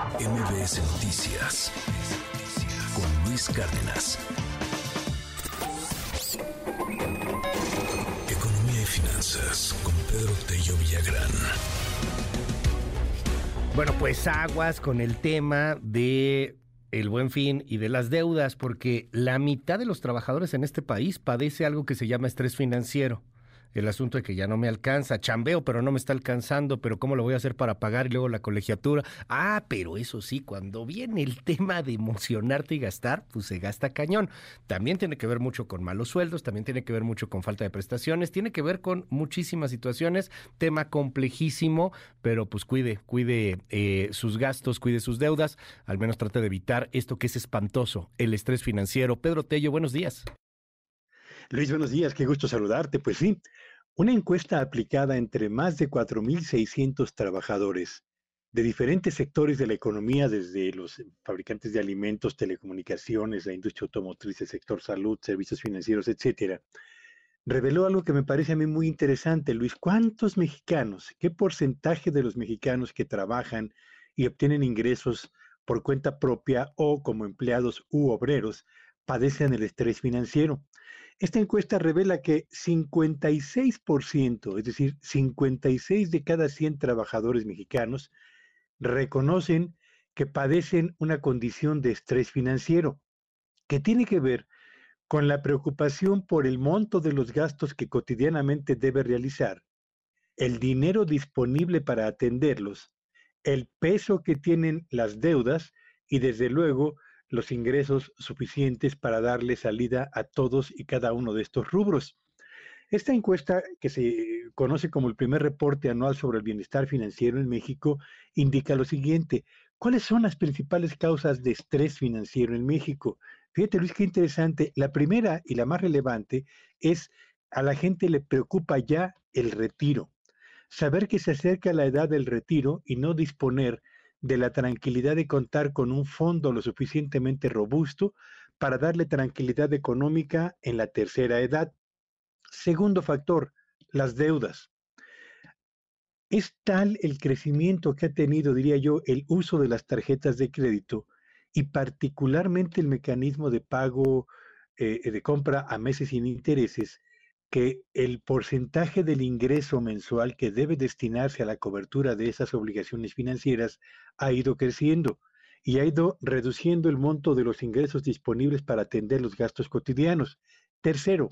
MBS Noticias con Luis Cárdenas. Economía y finanzas con Pedro Tello Villagrán. Bueno, pues aguas con el tema de el buen fin y de las deudas, porque la mitad de los trabajadores en este país padece algo que se llama estrés financiero el asunto de que ya no me alcanza, chambeo, pero no me está alcanzando, pero ¿cómo lo voy a hacer para pagar y luego la colegiatura? Ah, pero eso sí, cuando viene el tema de emocionarte y gastar, pues se gasta cañón. También tiene que ver mucho con malos sueldos, también tiene que ver mucho con falta de prestaciones, tiene que ver con muchísimas situaciones, tema complejísimo, pero pues cuide, cuide eh, sus gastos, cuide sus deudas, al menos trate de evitar esto que es espantoso, el estrés financiero. Pedro Tello, buenos días. Luis, buenos días, qué gusto saludarte. Pues sí, una encuesta aplicada entre más de 4.600 trabajadores de diferentes sectores de la economía, desde los fabricantes de alimentos, telecomunicaciones, la industria automotriz, el sector salud, servicios financieros, etcétera, reveló algo que me parece a mí muy interesante, Luis. ¿Cuántos mexicanos, qué porcentaje de los mexicanos que trabajan y obtienen ingresos por cuenta propia o como empleados u obreros padecen el estrés financiero? Esta encuesta revela que 56%, es decir, 56 de cada 100 trabajadores mexicanos, reconocen que padecen una condición de estrés financiero, que tiene que ver con la preocupación por el monto de los gastos que cotidianamente debe realizar, el dinero disponible para atenderlos, el peso que tienen las deudas y desde luego los ingresos suficientes para darle salida a todos y cada uno de estos rubros. Esta encuesta, que se conoce como el primer reporte anual sobre el bienestar financiero en México, indica lo siguiente. ¿Cuáles son las principales causas de estrés financiero en México? Fíjate, Luis, qué interesante. La primera y la más relevante es a la gente le preocupa ya el retiro. Saber que se acerca la edad del retiro y no disponer de la tranquilidad de contar con un fondo lo suficientemente robusto para darle tranquilidad económica en la tercera edad. Segundo factor, las deudas. Es tal el crecimiento que ha tenido, diría yo, el uso de las tarjetas de crédito y particularmente el mecanismo de pago eh, de compra a meses sin intereses, que el porcentaje del ingreso mensual que debe destinarse a la cobertura de esas obligaciones financieras ha ido creciendo y ha ido reduciendo el monto de los ingresos disponibles para atender los gastos cotidianos. Tercero,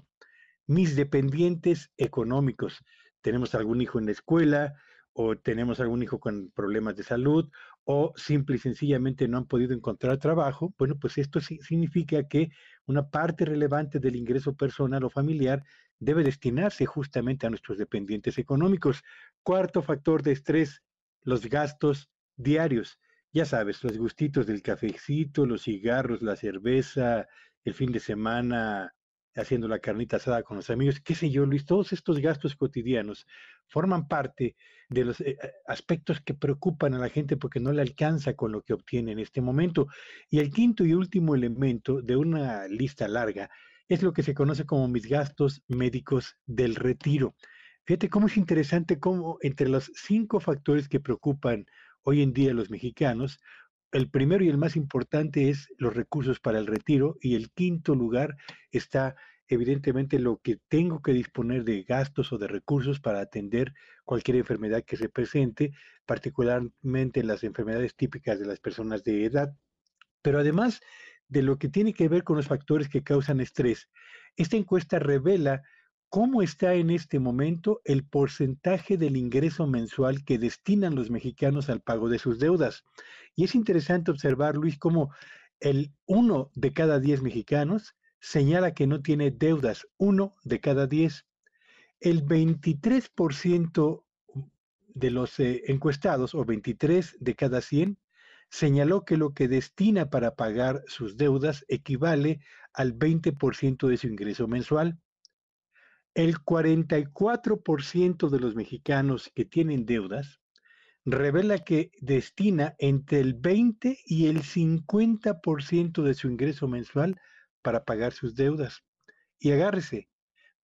mis dependientes económicos. Tenemos algún hijo en la escuela o tenemos algún hijo con problemas de salud o simple y sencillamente no han podido encontrar trabajo. Bueno, pues esto significa que una parte relevante del ingreso personal o familiar debe destinarse justamente a nuestros dependientes económicos. Cuarto factor de estrés, los gastos diarios. Ya sabes, los gustitos del cafecito, los cigarros, la cerveza, el fin de semana haciendo la carnita asada con los amigos, qué sé yo, Luis, todos estos gastos cotidianos forman parte de los eh, aspectos que preocupan a la gente porque no le alcanza con lo que obtiene en este momento. Y el quinto y último elemento de una lista larga es lo que se conoce como mis gastos médicos del retiro. Fíjate cómo es interesante cómo entre los cinco factores que preocupan hoy en día a los mexicanos, el primero y el más importante es los recursos para el retiro y el quinto lugar está evidentemente lo que tengo que disponer de gastos o de recursos para atender cualquier enfermedad que se presente, particularmente las enfermedades típicas de las personas de edad. Pero además de lo que tiene que ver con los factores que causan estrés. Esta encuesta revela cómo está en este momento el porcentaje del ingreso mensual que destinan los mexicanos al pago de sus deudas. Y es interesante observar, Luis, cómo el uno de cada diez mexicanos señala que no tiene deudas, uno de cada diez. El 23% de los eh, encuestados, o 23 de cada 100, señaló que lo que destina para pagar sus deudas equivale al 20% de su ingreso mensual. El 44% de los mexicanos que tienen deudas revela que destina entre el 20 y el 50% de su ingreso mensual para pagar sus deudas. Y agárrese,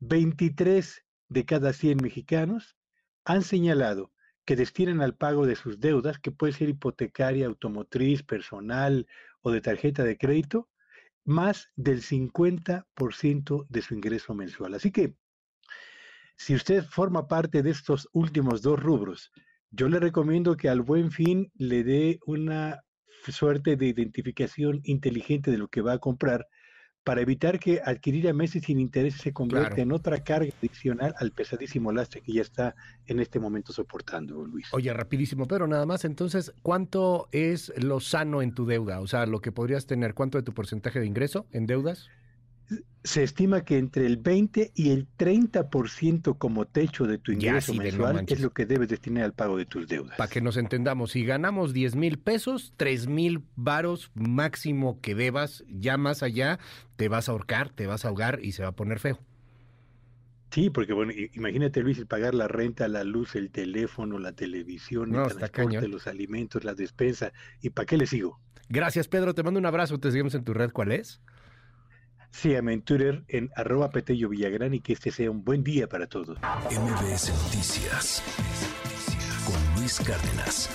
23 de cada 100 mexicanos han señalado que destinan al pago de sus deudas, que puede ser hipotecaria, automotriz, personal o de tarjeta de crédito, más del 50% de su ingreso mensual. Así que, si usted forma parte de estos últimos dos rubros, yo le recomiendo que al buen fin le dé una suerte de identificación inteligente de lo que va a comprar para evitar que adquirir a meses sin interés se convierta en otra carga adicional al pesadísimo lastre que ya está en este momento soportando, Luis. Oye, rapidísimo, pero nada más, entonces, ¿cuánto es lo sano en tu deuda? O sea, lo que podrías tener, ¿cuánto de tu porcentaje de ingreso en deudas? Se estima que entre el 20 y el 30% como techo de tu ingreso mensual es lo que debes destinar al pago de tus deudas. Para que nos entendamos, si ganamos 10 mil pesos, 3 mil varos máximo que debas, ya más allá te vas a ahorcar, te vas a ahogar y se va a poner feo. Sí, porque bueno, imagínate Luis, el pagar la renta, la luz, el teléfono, la televisión, el transporte, los alimentos, la despensa. ¿Y para qué le sigo? Gracias Pedro, te mando un abrazo, te seguimos en tu red, ¿cuál es? Síganme en en arroba Petello Villagrán y que este sea un buen día para todos. MBS Noticias con Luis Cárdenas.